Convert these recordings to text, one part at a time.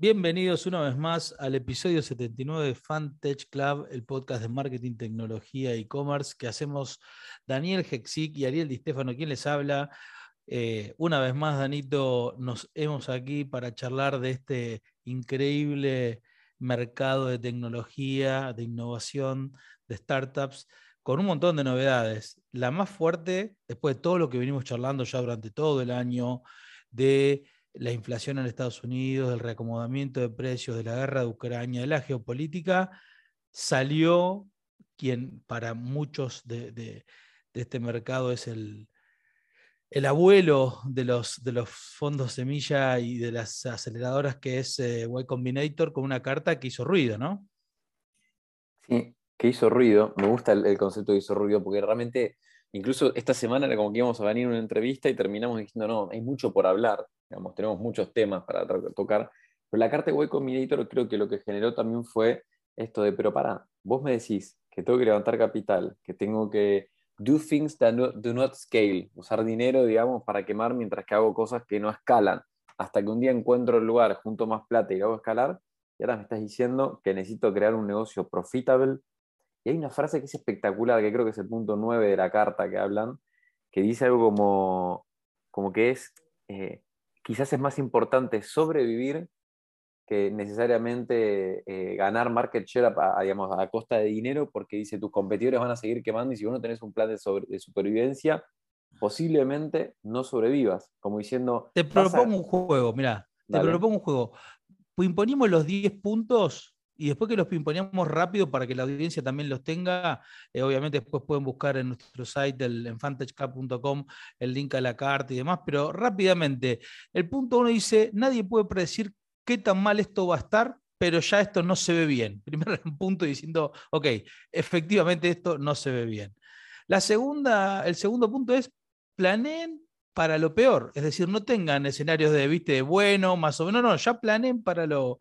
Bienvenidos una vez más al episodio 79 de FanTech Club, el podcast de marketing, tecnología e e-commerce que hacemos Daniel Hexic y Ariel Di Stefano, quien les habla. Eh, una vez más, Danito, nos hemos aquí para charlar de este increíble mercado de tecnología, de innovación, de startups, con un montón de novedades. La más fuerte, después de todo lo que venimos charlando ya durante todo el año, de la inflación en Estados Unidos, del reacomodamiento de precios, de la guerra de Ucrania, de la geopolítica, salió quien para muchos de, este mercado es el, el abuelo de los, de los fondos semilla y de las aceleradoras que es eh, Combinator con una carta que hizo ruido, ¿no? Sí, que hizo ruido. Me gusta el, el concepto de hizo ruido porque realmente Incluso esta semana era como que íbamos a venir a una entrevista y terminamos diciendo, no, hay mucho por hablar, digamos, tenemos muchos temas para tocar, pero la carta de Y Combinator creo que lo que generó también fue esto de, pero para, vos me decís que tengo que levantar capital, que tengo que do things that do not scale, usar dinero, digamos, para quemar mientras que hago cosas que no escalan, hasta que un día encuentro el lugar, junto más plata y hago escalar, y ahora me estás diciendo que necesito crear un negocio profitable, y hay una frase que es espectacular, que creo que es el punto 9 de la carta que hablan, que dice algo como, como que es, eh, quizás es más importante sobrevivir que necesariamente eh, ganar market share a, digamos, a costa de dinero, porque dice, tus competidores van a seguir quemando y si vos no tenés un plan de, de supervivencia, posiblemente no sobrevivas, como diciendo... Te propongo un juego, mira, te propongo un juego. Imponimos los 10 puntos y después que los pimponeamos rápido para que la audiencia también los tenga, eh, obviamente después pueden buscar en nuestro site, el, en fantechcap.com, el link a la carta y demás, pero rápidamente, el punto uno dice, nadie puede predecir qué tan mal esto va a estar, pero ya esto no se ve bien. Primer punto diciendo, ok, efectivamente esto no se ve bien. La segunda, el segundo punto es, planeen para lo peor. Es decir, no tengan escenarios de, viste, de bueno, más o menos, no, ya planeen para lo,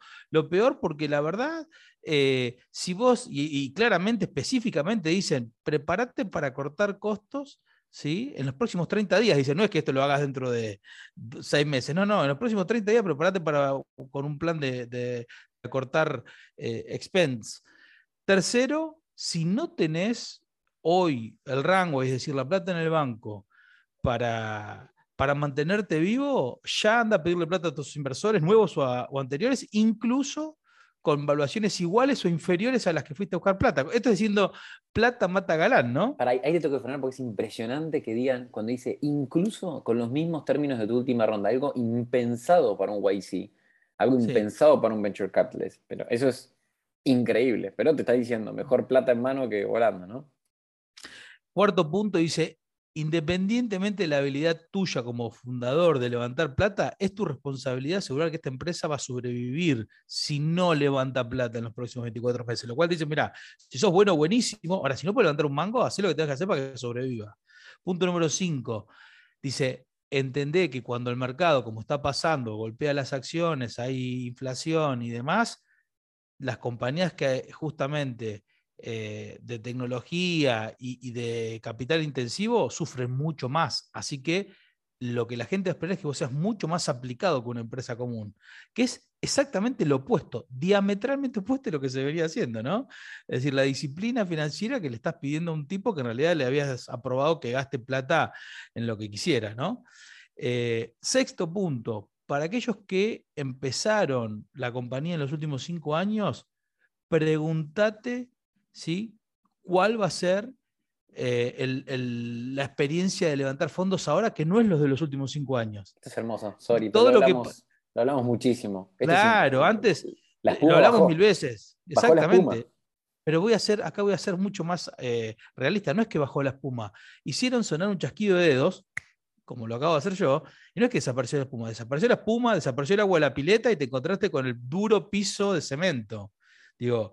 peor, porque la verdad, eh, si vos, y, claramente, específicamente dicen, prepárate para cortar costos. ¿Sí? En los próximos 30 días, dicen, no es que esto lo hagas dentro de seis meses, no, no, en los próximos 30 días prepárate para, con un plan de, cortar eh, expense. Tercero, si no tenés hoy el rango, es decir, la plata en el banco, para, para mantenerte vivo, ya anda a pedirle plata a tus inversores nuevos o, anteriores, incluso con valuaciones iguales o inferiores a las que fuiste a buscar plata. Esto es diciendo plata mata galán, ¿no? Para ahí, te tengo que frenar porque es impresionante que digan cuando dice incluso con los mismos términos de tu última ronda, algo impensado para un YC, algo impensado para un venture capitalist. Pero eso es increíble. Pero te está diciendo mejor plata en mano que volando, ¿no? Cuarto punto dice independientemente de la habilidad tuya como fundador de levantar plata, es tu responsabilidad asegurar que esta empresa va a sobrevivir si no levanta plata en los próximos 24 meses. Lo cual dice, mira, si sos bueno, buenísimo. Ahora, si no puedes levantar un mango, haz lo que tengas que hacer para que sobreviva. Punto número 5. Dice, entendé que cuando el mercado, como está pasando, golpea las acciones, hay inflación y demás, las compañías que justamente eh, de tecnología y, de capital intensivo sufren mucho más. Así que lo que la gente espera es que vos seas mucho más aplicado que una empresa común, que es exactamente lo opuesto, diametralmente opuesto a lo que se debería haciendo, ¿no? Es decir, la disciplina financiera que le estás pidiendo a un tipo que en realidad le habías aprobado que gaste plata en lo que quisiera, ¿no? Eh, sexto punto, para aquellos que empezaron la compañía en los últimos cinco años, pregúntate ¿sí? ¿Cuál va a ser eh, la experiencia de levantar fondos ahora que no es los de los últimos cinco años? Esto es hermoso, sorry, Todo lo, hablamos, lo hablamos muchísimo. claro, antes lo hablamos mil veces, exactamente. Pero voy a hacer, acá voy a ser mucho más eh, realista. No es que bajó la espuma. Hicieron sonar un chasquido de dedos, como lo acabo de hacer yo, y no es que desapareció la espuma. Desapareció la espuma, desapareció el agua de la pileta y te encontraste con el duro piso de cemento. Digo,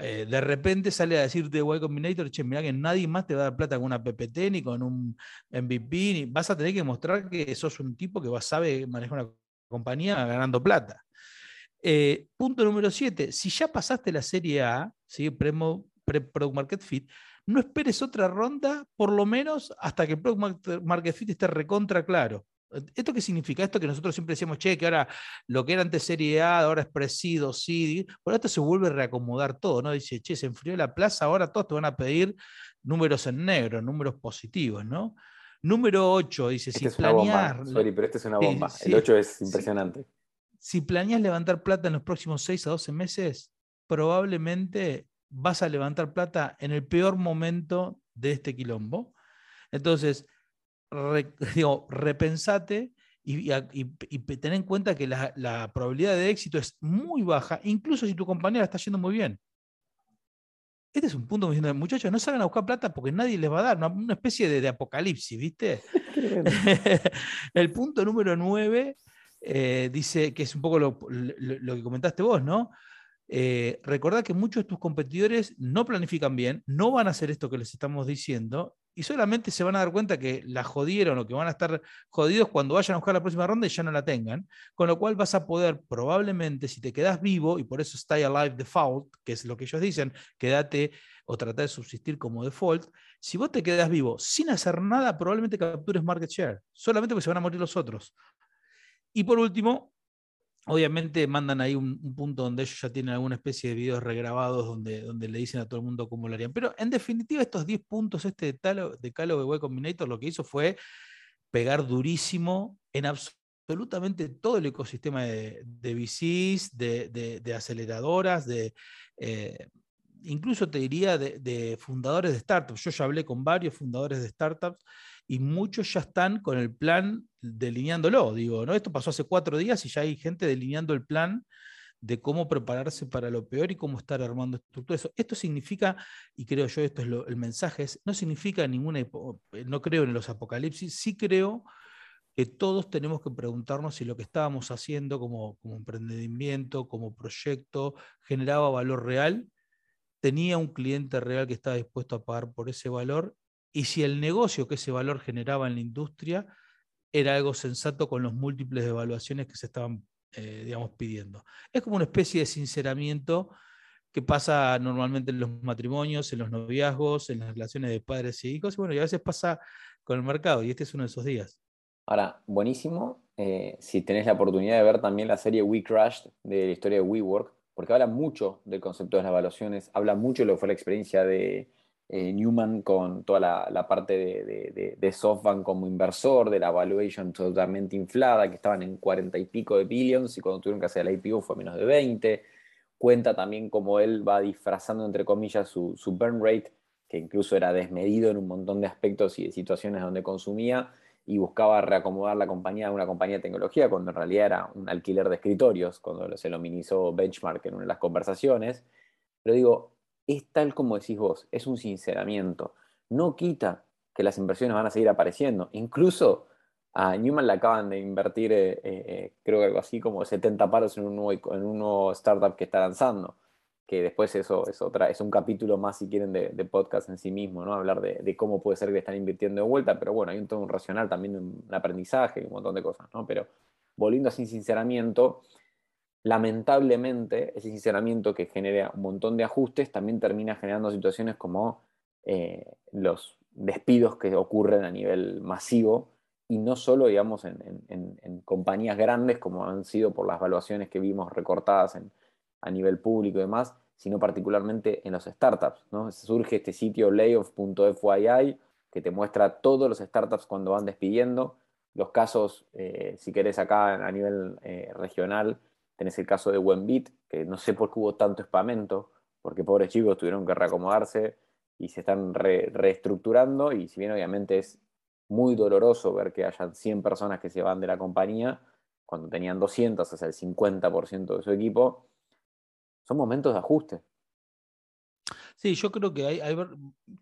eh, de repente sale a decirte Y Combinator, che, mira que nadie más te va a dar plata con una PPT ni con un MVP, ni vas a tener que mostrar que sos un tipo que va, sabe manejar una compañía ganando plata. Eh, punto número 7, si ya pasaste la serie A, ¿sí? Pre-Product Market Fit, no esperes otra ronda, por lo menos hasta que el Product Market Fit esté recontra claro. ¿Esto qué significa? Esto que nosotros siempre decíamos, che, que ahora lo que era antes Serie A, ahora es Presido, CD. Bueno, esto se vuelve a reacomodar todo, ¿no? Dice, che, se enfrió la plaza, ahora todos te van a pedir números en negro, números positivos, ¿no? Número 8, dice, este si es planear. Sorry, pero este es una bomba. el 8 es impresionante. Si, si planeas levantar plata en los próximos 6 a 12 meses, probablemente vas a levantar plata en el peor momento de este quilombo. Entonces, digo, repensate y, ten en cuenta que la, probabilidad de éxito es muy baja, incluso si tu compañera está yendo muy bien. Este es un punto diciendo, muchachos, no salgan a buscar plata porque nadie les va a dar, una, especie de, apocalipsis, ¿viste? el punto número 9 eh, dice que es un poco lo, que comentaste vos, ¿no? Eh, recordad que muchos de tus competidores no planifican bien, no van a hacer esto que les estamos diciendo y solamente se van a dar cuenta que la jodieron o que van a estar jodidos cuando vayan a buscar la próxima ronda y ya no la tengan. Con lo cual vas a poder probablemente, si te quedas vivo, y por eso stay alive default, que es lo que ellos dicen, quédate o trata de subsistir como default, si vos te quedas vivo sin hacer nada, probablemente captures market share, solamente porque se van a morir los otros. Y por último, Obviamente mandan ahí un, punto donde ellos ya tienen alguna especie de videos regrabados donde, donde le dicen a todo el mundo cómo lo harían. Pero en definitiva, estos 10 puntos, este de, de Calo de Web Combinator, lo que hizo fue pegar durísimo en absolutamente todo el ecosistema de, de VCs, de, aceleradoras, de, eh, incluso te diría de, fundadores de startups. Yo ya hablé con varios fundadores de startups y muchos ya están con el plan delineándolo. Digo, ¿no? Esto pasó hace cuatro días y ya hay gente delineando el plan de cómo prepararse para lo peor y cómo estar armando estructuras. Esto significa, y creo yo, esto es el mensaje, no significa ninguna, no creo en los apocalipsis, sí creo que todos tenemos que preguntarnos si lo que estábamos haciendo como, como emprendimiento, como proyecto, generaba valor real, tenía un cliente real que estaba dispuesto a pagar por ese valor y si el negocio que ese valor generaba en la industria era algo sensato con los múltiples evaluaciones que se estaban, eh, digamos, pidiendo. Es como una especie de sinceramiento que pasa normalmente en los matrimonios, en los noviazgos, en las relaciones de padres y hijos, y bueno, y a veces pasa con el mercado, y este es uno de esos días. Ahora, buenísimo, eh, si tenés la oportunidad de ver también la serie We Crashed de la historia de WeWork, porque habla mucho del concepto de las evaluaciones, habla mucho de lo que fue la experiencia de, eh, Newman con toda la, parte de, SoftBank como inversor, de la valuation totalmente inflada, que estaban en 40 y pico de billions y cuando tuvieron que hacer el IPO fue menos de 20. Cuenta también cómo él va disfrazando, entre comillas, su, su burn rate, que incluso era desmedido en un montón de aspectos y de situaciones donde consumía, y buscaba reacomodar la compañía a una compañía de tecnología, cuando en realidad era un alquiler de escritorios, cuando se lo minimizó Benchmark en una de las conversaciones. Pero digo, es tal como decís vos, es un sinceramiento. No quita que las inversiones van a seguir apareciendo. Incluso a Newman le acaban de invertir, eh, eh, creo que algo así como 70 paros en un, nuevo, en un startup que está lanzando. Que después eso es, otra, es un capítulo más, si quieren, de, podcast en sí mismo, ¿no? Hablar de, cómo puede ser que están invirtiendo de vuelta, pero bueno, hay un todo un racional también, un aprendizaje, un montón de cosas, ¿no? Pero volviendo a sin sinceramiento, lamentablemente, ese sinceramiento que genera un montón de ajustes también termina generando situaciones como eh, los despidos que ocurren a nivel masivo y no solo, digamos, en, compañías grandes como han sido por las evaluaciones que vimos recortadas a nivel público y demás, sino particularmente en los startups. ¿no? Surge este sitio layoff.fyi que te muestra todos los startups cuando van despidiendo, los casos, eh, si querés acá a nivel eh, regional, Tenés el caso de Wenbit, que no sé por qué hubo tanto espamento, porque pobres chicos tuvieron que reacomodarse y se están reestructurando, y si bien obviamente es muy doloroso ver que hayan 100 personas que se van de la compañía, cuando tenían 200, o sea, el 50% de su equipo, son momentos de ajuste. Sí, yo creo que hay,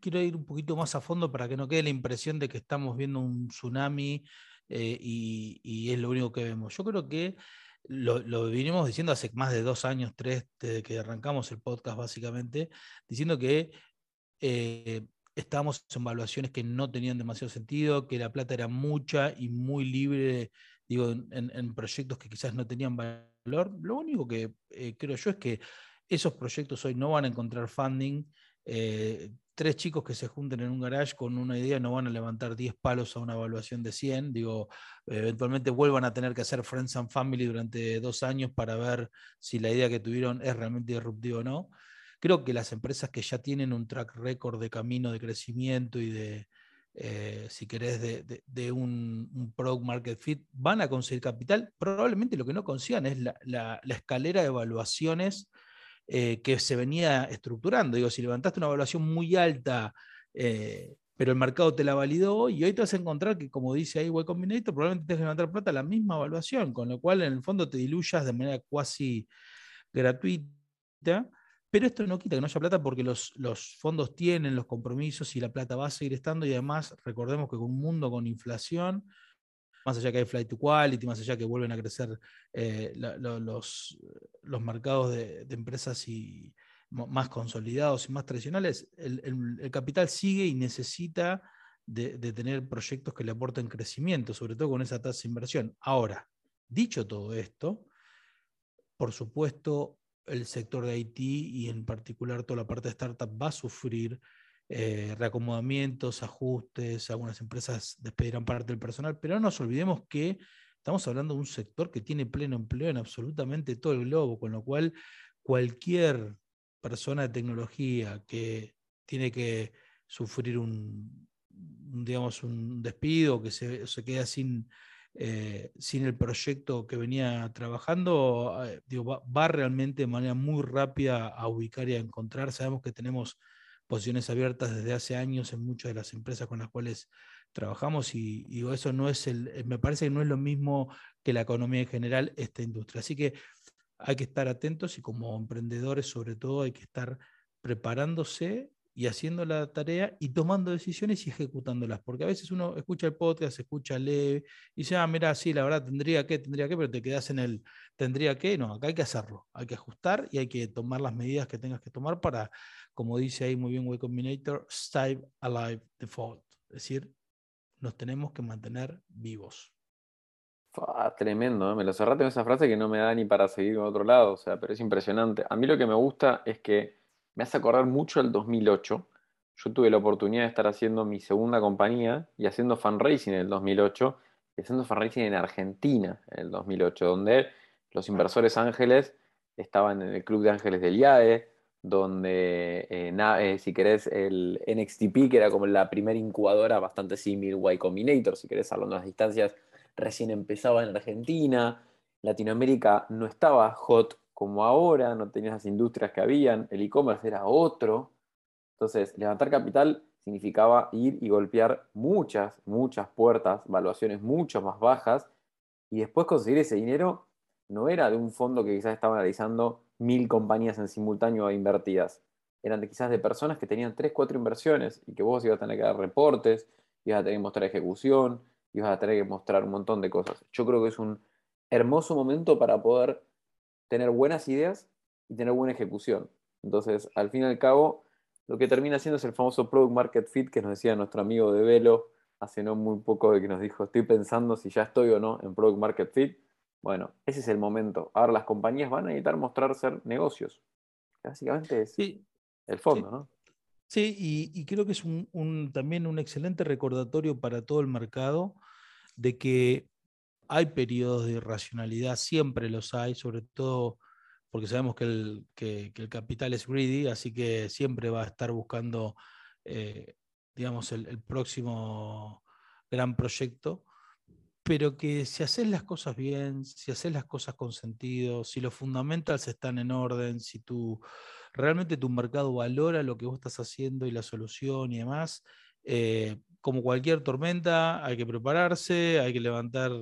quiero ir un poquito más a fondo para que no quede la impresión de que estamos viendo un tsunami eh, y, es lo único que vemos. Yo creo que lo, vinimos diciendo hace más de dos años, tres, desde que arrancamos el podcast básicamente, diciendo que eh, estábamos en evaluaciones que no tenían demasiado sentido, que la plata era mucha y muy libre, digo, en, proyectos que quizás no tenían valor. Lo único que eh, creo yo es que esos proyectos hoy no van a encontrar funding. Eh, tres chicos que se junten en un garage con una idea no van a levantar 10 palos a una evaluación de 100. Digo, eventualmente vuelvan a tener que hacer Friends and Family durante dos años para ver si la idea que tuvieron es realmente disruptiva o no. Creo que las empresas que ya tienen un track record de camino de crecimiento y de, eh, si querés, de, un, product market fit, van a conseguir capital. Probablemente lo que no consigan es la escalera de evaluaciones eh, que se venía estructurando. Digo, si levantaste una evaluación muy alta, eh, pero el mercado te la validó, y hoy te vas a encontrar que, como dice ahí Y Combinator, probablemente tengas que levantar plata a la misma evaluación, con lo cual en el fondo te diluyas de manera cuasi gratuita. Pero esto no quita que no haya plata porque los, los, fondos tienen los compromisos y la plata va a seguir estando. Y además, recordemos que con un mundo con inflación, más allá que hay flight to quality, más allá que vuelven a crecer eh, los, los, mercados de, empresas y más consolidados y más tradicionales, el, capital sigue y necesita de, tener proyectos que le aporten crecimiento, sobre todo con esa tasa de inversión. Ahora, dicho todo esto, por supuesto, el sector de IT y en particular toda la parte de startup va a sufrir eh, reacomodamientos, ajustes, algunas empresas despedirán parte del personal, pero no nos olvidemos que estamos hablando de un sector que tiene pleno empleo en absolutamente todo el globo, con lo cual cualquier persona de tecnología que tiene que sufrir un, digamos, un despido, que se, queda sin, eh, sin el proyecto que venía trabajando, eh, va, va, realmente de manera muy rápida a ubicar y a encontrar. Sabemos que tenemos posiciones abiertas desde hace años en muchas de las empresas con las cuales trabajamos y, eso no es el, eh, me parece que no es lo mismo que la economía en general, esta industria. Así que hay que estar atentos y como emprendedores sobre todo hay que estar preparándose y haciendo la tarea y tomando decisiones y ejecutándolas, porque a veces uno escucha el podcast, escucha, lee y dice, ah, mira, sí, la verdad, tendría que, tendría que, pero te quedas en el, tendría que, no, acá hay que hacerlo, hay que ajustar y hay que tomar las medidas que tengas que tomar para, como dice ahí muy bien Way Combinator, stay alive default, es decir, nos tenemos que mantener vivos. tremendo, ¿eh? me lo cerraste con esa frase que no me da ni para seguir con otro lado, o sea, pero es impresionante. A mí lo que me gusta es que me hace acordar mucho el 2008. Yo tuve la oportunidad de estar haciendo mi segunda compañía y haciendo fundraising en el 2008 y haciendo fundraising en Argentina en el 2008, donde los inversores ángeles estaban en el Club de Ángeles del IAE, donde, eh, eh, si querés, el NXTP, que era como la primera incubadora bastante similar Y Combinator, si querés, hablando de las distancias, recién empezaba en Argentina, Latinoamérica no estaba hot como ahora, no tenías las industrias que habían, el e-commerce era otro. Entonces, levantar capital significaba ir y golpear muchas, muchas puertas, valuaciones mucho más bajas, y después conseguir ese dinero no era de un fondo que quizás estaba analizando mil compañías en simultáneo invertidas. Eran de, quizás de personas que tenían tres, cuatro inversiones y que vos ibas a tener que dar reportes, ibas a tener que mostrar ejecución, ibas a tener que mostrar un montón de cosas. Yo creo que es un hermoso momento para poder tener buenas ideas y tener buena ejecución. Entonces, al fin y al cabo, lo que termina siendo es el famoso Product Market Fit que nos decía nuestro amigo de Velo hace no muy poco de que nos dijo, estoy pensando si ya estoy o no en Product Market Fit. Bueno, ese es el momento. Ahora las compañías van a necesitar mostrar ser negocios. Básicamente es el fondo, ¿no? Sí, y, creo que es también un excelente recordatorio para todo el mercado de que hay periodos de irracionalidad, siempre los hay, sobre todo porque sabemos que el, el capital es greedy, así que siempre va a estar buscando, eh, digamos, el, próximo gran proyecto, pero que si haces las cosas bien, si haces las cosas con sentido, si los fundamentals están en orden, si tú realmente tu mercado valora lo que vos estás haciendo y la solución y demás, eh, como cualquier tormenta, hay que prepararse, hay que levantar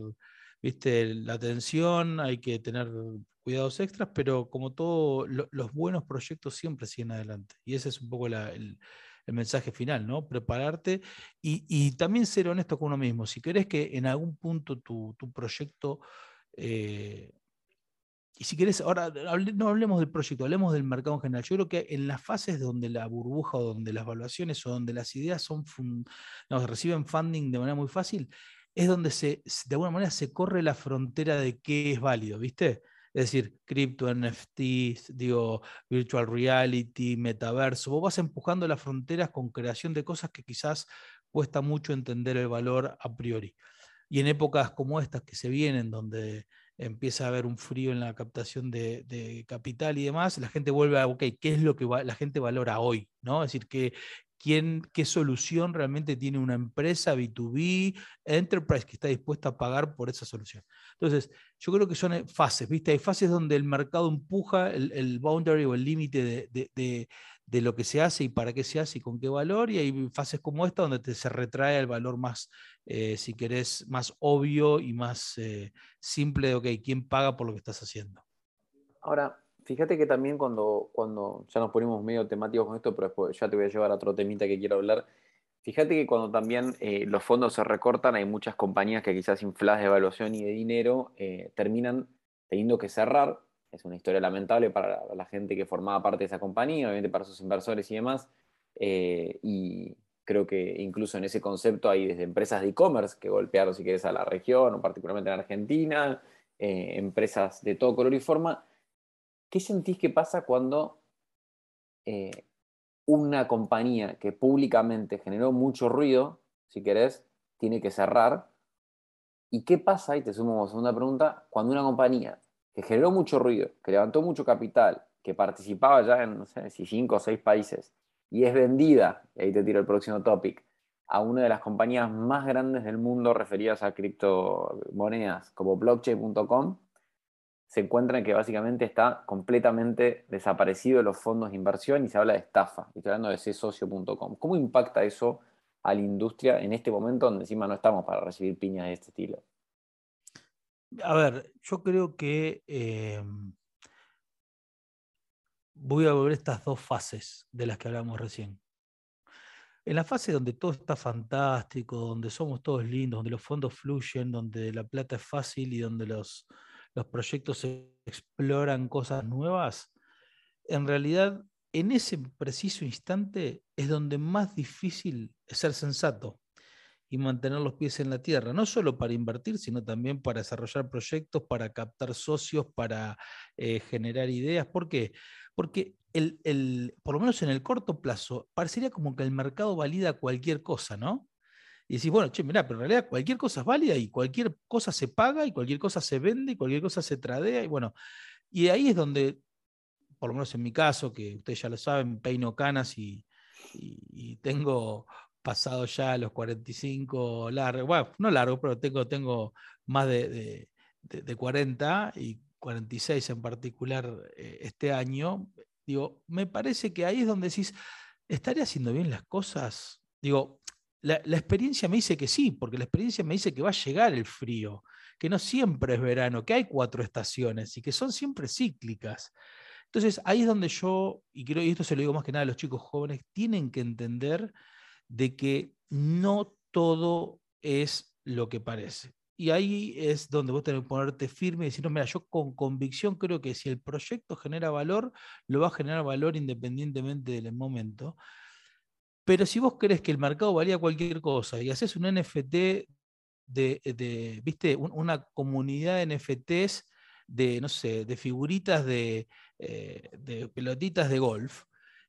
viste, la atención, hay que tener cuidados extras, pero como todos los buenos proyectos siempre siguen adelante. Y ese es un poco el, mensaje final, ¿no? Prepararte y, también ser honesto con uno mismo. Si querés que en algún punto tu, proyecto... Eh, y si querés, ahora no hablemos del proyecto, hablemos del mercado en general. Yo creo que en las fases donde la burbuja o donde las evaluaciones o donde las ideas son reciben funding de manera muy fácil, es donde se, de alguna manera se corre la frontera de qué es válido, ¿viste? Es decir, cripto, NFTs, digo, virtual reality, metaverso. Vos vas empujando las fronteras con creación de cosas que quizás cuesta mucho entender el valor a priori. Y en épocas como estas que se vienen, donde empieza a haber un frío en la captación de, capital y demás, la gente vuelve a, ok, ¿qué es lo que la gente valora hoy? ¿no? Es decir, ¿qué, quién, qué solución realmente tiene una empresa B2B, enterprise, que está dispuesta a pagar por esa solución. Entonces, yo creo que son eh, fases, ¿viste? Hay fases donde el mercado empuja el, boundary o el límite de, de lo que se hace y para qué se hace y con qué valor, y hay fases como esta donde te, se retrae el valor más, eh, si querés, más obvio y más eh, simple de, ok, ¿quién paga por lo que estás haciendo? Ahora, fíjate que también cuando, cuando ya nos ponemos medio temáticos con esto, pero después ya te voy a llevar a otro temita que quiero hablar, fíjate que cuando también eh, los fondos se recortan, hay muchas compañías que quizás infladas de evaluación y de dinero terminan teniendo que cerrar es una historia lamentable para la gente que formaba parte de esa compañía, obviamente para sus inversores y demás. Eh, y creo que incluso en ese concepto hay desde empresas de e-commerce que golpearon, si quieres, a la región, o particularmente en Argentina, eh, empresas de todo color y forma. ¿Qué sentís que pasa cuando eh, una compañía que públicamente generó mucho ruido, si querés, tiene que cerrar? ¿Y qué pasa, y te sumo a segunda pregunta, cuando una compañía que generó mucho ruido, que levantó mucho capital, que participaba ya en, no sé si cinco o seis países, y es vendida, y ahí te tiro el próximo topic, a una de las compañías más grandes del mundo referidas a criptomonedas como blockchain.com, se encuentra que básicamente está completamente desaparecido de los fondos de inversión y se habla de estafa. Estoy hablando de csocio.com. ¿Cómo impacta eso a la industria en este momento donde encima no estamos para recibir piñas de este estilo? A ver, yo creo que em, voy a volver a estas dos fases de las que hablamos recién. En la fase donde todo está fantástico, donde somos todos lindos, donde los fondos fluyen, donde la plata es fácil y donde los, los proyectos exploran cosas nuevas, en realidad en ese preciso instante es donde más difícil es ser sensato y mantener los pies en la tierra, no solo para invertir, sino también para desarrollar proyectos, para captar socios, para eh, generar ideas. ¿Por qué? Porque el, por lo menos en el corto plazo, parecería como que el mercado valida cualquier cosa, ¿no? Y decís, bueno, che, mirá, pero en realidad cualquier cosa es válida y cualquier cosa se paga y cualquier cosa se vende y cualquier cosa se tradea y bueno, y ahí es donde, por lo menos en mi caso, que ustedes ya lo saben, peino canas y, y tengo pasado ya los 45 largo, bueno, no largo, pero tengo, tengo más de, 40 y 46 en particular eh, este año, digo, me parece que ahí es donde decís, ¿estaría haciendo bien las cosas? Digo, la, experiencia me dice que sí, porque la experiencia me dice que va a llegar el frío, que no siempre es verano, que hay cuatro estaciones y que son siempre cíclicas. Entonces ahí es donde yo, y creo, y esto se lo digo más que nada a los chicos jóvenes, tienen que entender de que no todo es lo que parece. Y ahí es donde vos tenés que ponerte firme y decir, no, mira, yo con convicción creo que si el proyecto genera valor, lo va a generar valor independientemente del momento. Pero si vos crees que el mercado valía cualquier cosa y haces un NFT de, viste, una comunidad de NFTs de, no sé, de figuritas de, eh, de pelotitas de golf,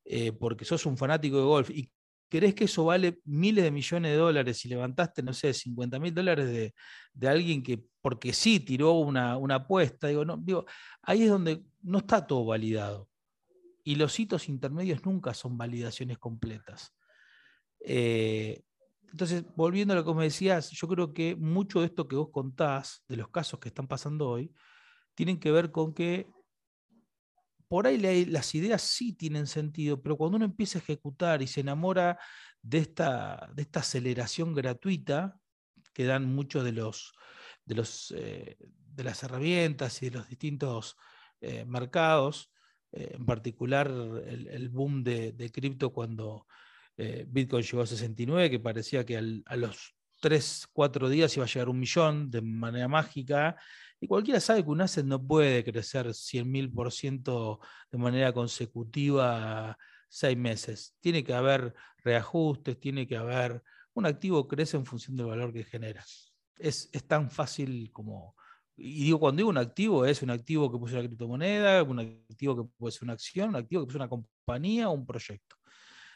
eh, porque sos un fanático de golf y ¿Querés que eso vale miles de millones de dólares y levantaste, no sé, 50 mil dólares de, alguien que porque sí tiró una, apuesta? Digo, no, ahí es donde no está todo validado. Y los hitos intermedios nunca son validaciones completas. Eh, entonces, volviendo a lo que me decías, yo creo que mucho de esto que vos contás, de los casos que están pasando hoy, tienen que ver con que por ahí las ideas sí tienen sentido, pero cuando uno empieza a ejecutar y se enamora de esta, de esta aceleración gratuita que dan muchos de los, de los eh, de las herramientas y de los distintos eh, mercados, en particular el, boom de, cripto cuando Bitcoin llegó a 69, que parecía que a los 3, 4 días iba a llegar un millón de manera mágica, y cualquiera sabe que un asset no puede crecer 100.000% de manera consecutiva seis meses. Tiene que haber reajustes, tiene que haber... Un activo crece en función del valor que genera. Es, tan fácil como, y digo, cuando digo un activo, es un activo que ser una criptomoneda, un activo que puede ser una acción, un activo que ser una compañía un proyecto.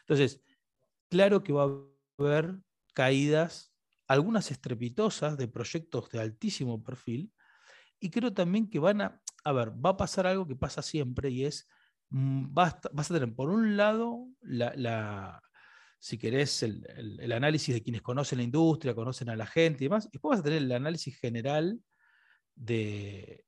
Entonces, claro que va a haber caídas, algunas estrepitosas de proyectos de altísimo perfil, y creo también que van a, a ver, va a pasar algo que pasa siempre y es, mm, vas, a tener por un lado la, si querés, el, análisis de quienes conocen la industria, conocen a la gente y demás, y después vas a tener el análisis general de,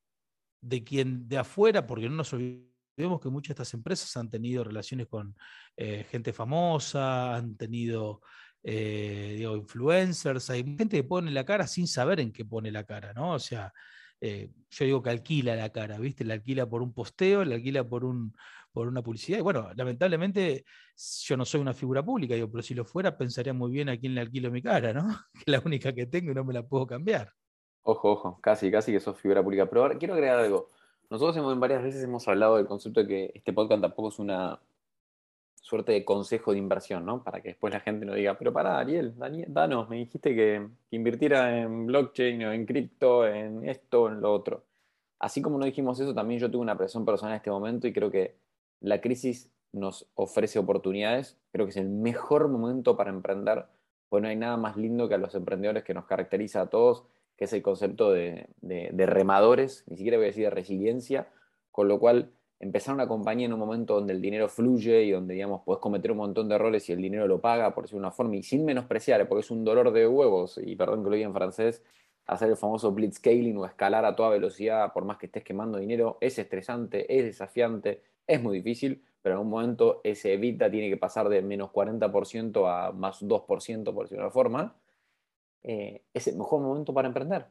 de quien de afuera, porque no nos olvidemos que muchas de estas empresas han tenido relaciones con eh, gente famosa, han tenido eh, digo, influencers, hay gente que pone la cara sin saber en qué pone la cara, ¿no? O sea, eh, yo digo que alquila la cara, ¿viste? La alquila por un posteo, la alquila por, un, por una publicidad. Y bueno, lamentablemente yo no soy una figura pública, digo, pero si lo fuera pensaría muy bien a quién le alquilo mi cara, ¿no? Que es la única que tengo y no me la puedo cambiar. Ojo, ojo, casi, casi que sos figura pública. Pero ahora quiero agregar algo. Nosotros hemos, varias veces hemos hablado del concepto de que este podcast tampoco es una suerte de consejo de inversión, ¿no? Para que después la gente no diga, pero pará, Ariel, danos, me dijiste que, invirtiera en blockchain o en cripto, en esto, en lo otro. Así como no dijimos eso, también yo tuve una presión personal en este momento y creo que la crisis nos ofrece oportunidades. Creo que es el mejor momento para emprender, porque no hay nada más lindo que a los emprendedores que nos caracteriza a todos, que es el concepto de, remadores, ni siquiera voy a decir de resiliencia, con lo cual empezar una compañía en un momento donde el dinero fluye y donde, digamos, puedes cometer un montón de errores y el dinero lo paga, por decirlo de una forma, y sin menospreciar, porque es un dolor de huevos, y perdón que lo diga en francés, hacer el famoso blitzscaling o escalar a toda velocidad, por más que estés quemando dinero, es estresante, es desafiante, es muy difícil, pero en un momento ese evita tiene que pasar de menos 40% a más 2%, por decirlo de una forma, eh, es el mejor momento para emprender,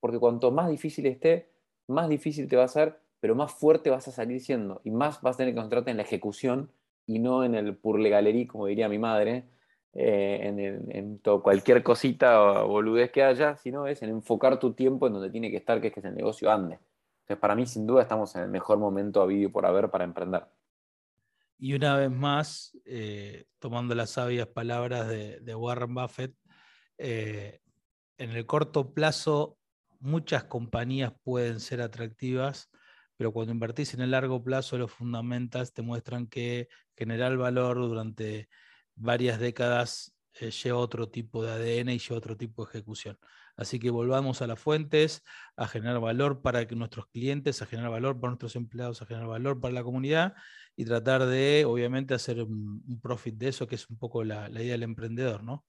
porque cuanto más difícil esté, más difícil te va a ser pero más fuerte vas a salir siendo y más vas a tener que concentrarte en la ejecución y no en el pur legalerí, como diría mi madre, eh, en, cualquier cosita o boludez que haya, sino es en enfocar tu tiempo en donde tiene que estar, que es que el negocio ande. Entonces, para mí, sin duda, estamos en el mejor momento a vídeo por haber para emprender. Y una vez más, eh, tomando las sabias palabras de, Warren Buffett, eh, en el corto plazo muchas compañías pueden ser atractivas, pero cuando invertís en el largo plazo, los fundamentos te muestran que generar valor durante varias décadas eh, lleva otro tipo de ADN y lleva otro tipo de ejecución. Así que volvamos a las fuentes, a generar valor para que nuestros clientes, a generar valor para nuestros empleados, a generar valor para la comunidad y tratar de, obviamente, hacer un, profit de eso, que es un poco la, idea del emprendedor. ¿no?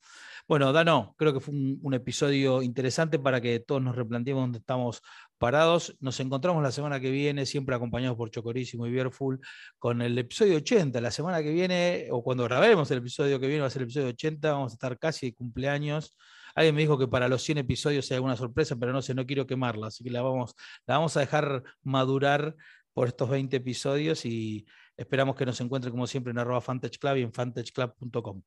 Bueno, Dano, creo que fue un, episodio interesante para que todos nos replanteemos dónde estamos parados. Nos encontramos la semana que viene, siempre acompañados por Chocorísimo y Beerful, con el episodio 80. La semana que viene, o cuando grabemos el episodio que viene, va a ser el episodio 80, vamos a estar casi de cumpleaños. Alguien me dijo que para los 100 episodios hay alguna sorpresa, pero no sé, no quiero quemarla, así que la vamos, la vamos a dejar madurar por estos 20 episodios y esperamos que nos encuentre como siempre en arroba y en fantageclub.com.